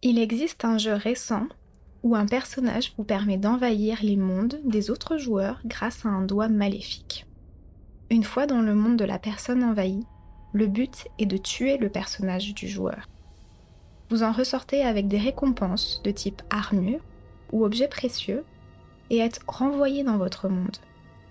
Il existe un jeu récent où un personnage vous permet d'envahir les mondes des autres joueurs grâce à un doigt maléfique. Une fois dans le monde de la personne envahie, le but est de tuer le personnage du joueur. Vous en ressortez avec des récompenses de type armure ou objets précieux et êtes renvoyé dans votre monde.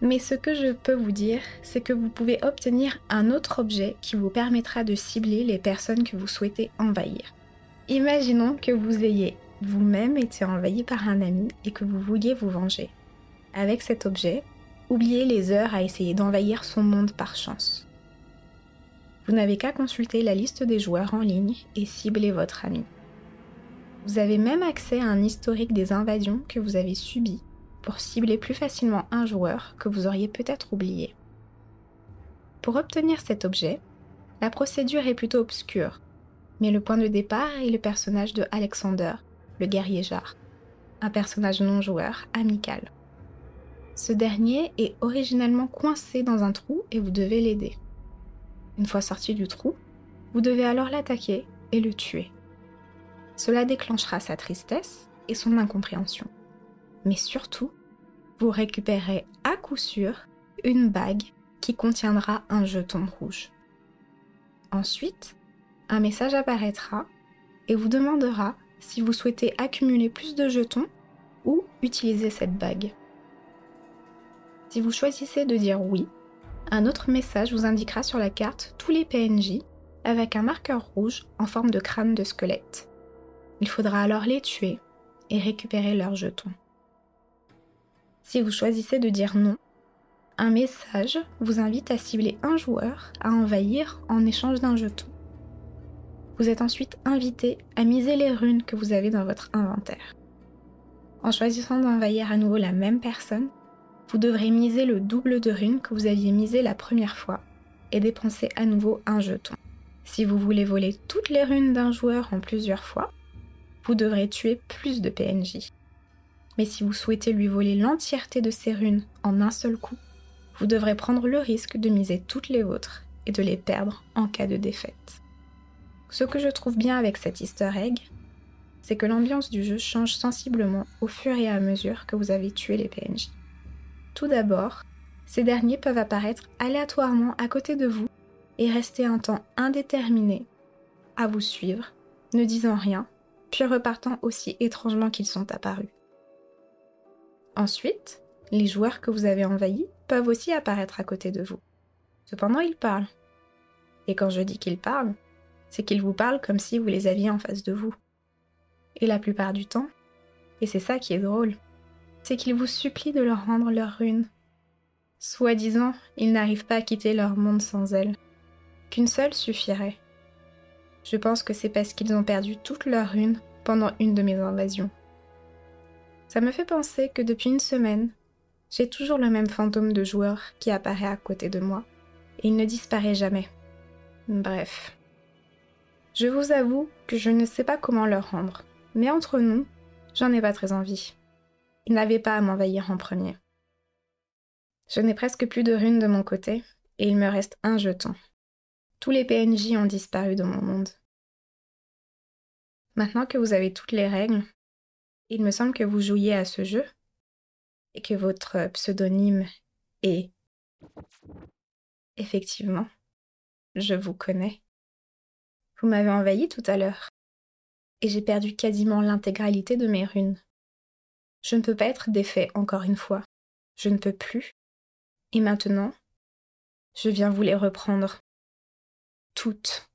Mais ce que je peux vous dire, c'est que vous pouvez obtenir un autre objet qui vous permettra de cibler les personnes que vous souhaitez envahir. Imaginons que vous ayez vous-même été envahi par un ami et que vous vouliez vous venger. Avec cet objet, oubliez les heures à essayer d'envahir son monde par chance. Vous n'avez qu'à consulter la liste des joueurs en ligne et cibler votre ami. Vous avez même accès à un historique des invasions que vous avez subies pour cibler plus facilement un joueur que vous auriez peut-être oublié. Pour obtenir cet objet, la procédure est plutôt obscure, mais le point de départ est le personnage de Alexander, le guerrier Jar, un personnage non joueur amical. Ce dernier est originellement coincé dans un trou et vous devez l'aider. Une fois sorti du trou, vous devez alors l'attaquer et le tuer. Cela déclenchera sa tristesse et son incompréhension. Mais surtout, vous récupérez à coup sûr une bague qui contiendra un jeton rouge. Ensuite, un message apparaîtra et vous demandera si vous souhaitez accumuler plus de jetons ou utiliser cette bague. Si vous choisissez de dire oui, un autre message vous indiquera sur la carte tous les PNJ avec un marqueur rouge en forme de crâne de squelette. Il faudra alors les tuer et récupérer leurs jetons. Si vous choisissez de dire non, un message vous invite à cibler un joueur à envahir en échange d'un jeton. Vous êtes ensuite invité à miser les runes que vous avez dans votre inventaire. En choisissant d'envahir à nouveau la même personne, vous devrez miser le double de runes que vous aviez misé la première fois et dépenser à nouveau un jeton. Si vous voulez voler toutes les runes d'un joueur en plusieurs fois, vous devrez tuer plus de PNJ. Mais si vous souhaitez lui voler l'entièreté de ses runes en un seul coup, vous devrez prendre le risque de miser toutes les vôtres et de les perdre en cas de défaite. Ce que je trouve bien avec cet easter egg, c'est que l'ambiance du jeu change sensiblement au fur et à mesure que vous avez tué les PNJ. Tout d'abord, ces derniers peuvent apparaître aléatoirement à côté de vous et rester un temps indéterminé à vous suivre, ne disant rien, puis repartant aussi étrangement qu'ils sont apparus. Ensuite, les joueurs que vous avez envahis peuvent aussi apparaître à côté de vous. Cependant, ils parlent. Et quand je dis qu'ils parlent, c'est qu'ils vous parlent comme si vous les aviez en face de vous. Et la plupart du temps, et c'est ça qui est drôle, c'est qu'ils vous supplient de leur rendre leur rune. Soi-disant, ils n'arrivent pas à quitter leur monde sans elle. Qu'une seule suffirait. Je pense que c'est parce qu'ils ont perdu toute leur rune pendant une de mes invasions. Ça me fait penser que depuis une semaine, j'ai toujours le même fantôme de joueur qui apparaît à côté de moi, et il ne disparaît jamais. Bref. Je vous avoue que je ne sais pas comment leur rendre, mais entre nous, j'en ai pas très envie. Ils n'avaient pas à m'envahir en premier. Je n'ai presque plus de runes de mon côté, et il me reste un jeton. Tous les PNJ ont disparu de mon monde. Maintenant que vous avez toutes les règles, il me semble que vous jouiez à ce jeu et que votre pseudonyme est... Effectivement, je vous connais. Vous m'avez envahi tout à l'heure et j'ai perdu quasiment l'intégralité de mes runes. Je ne peux pas être défait encore une fois. Je ne peux plus. Et maintenant, je viens vous les reprendre toutes.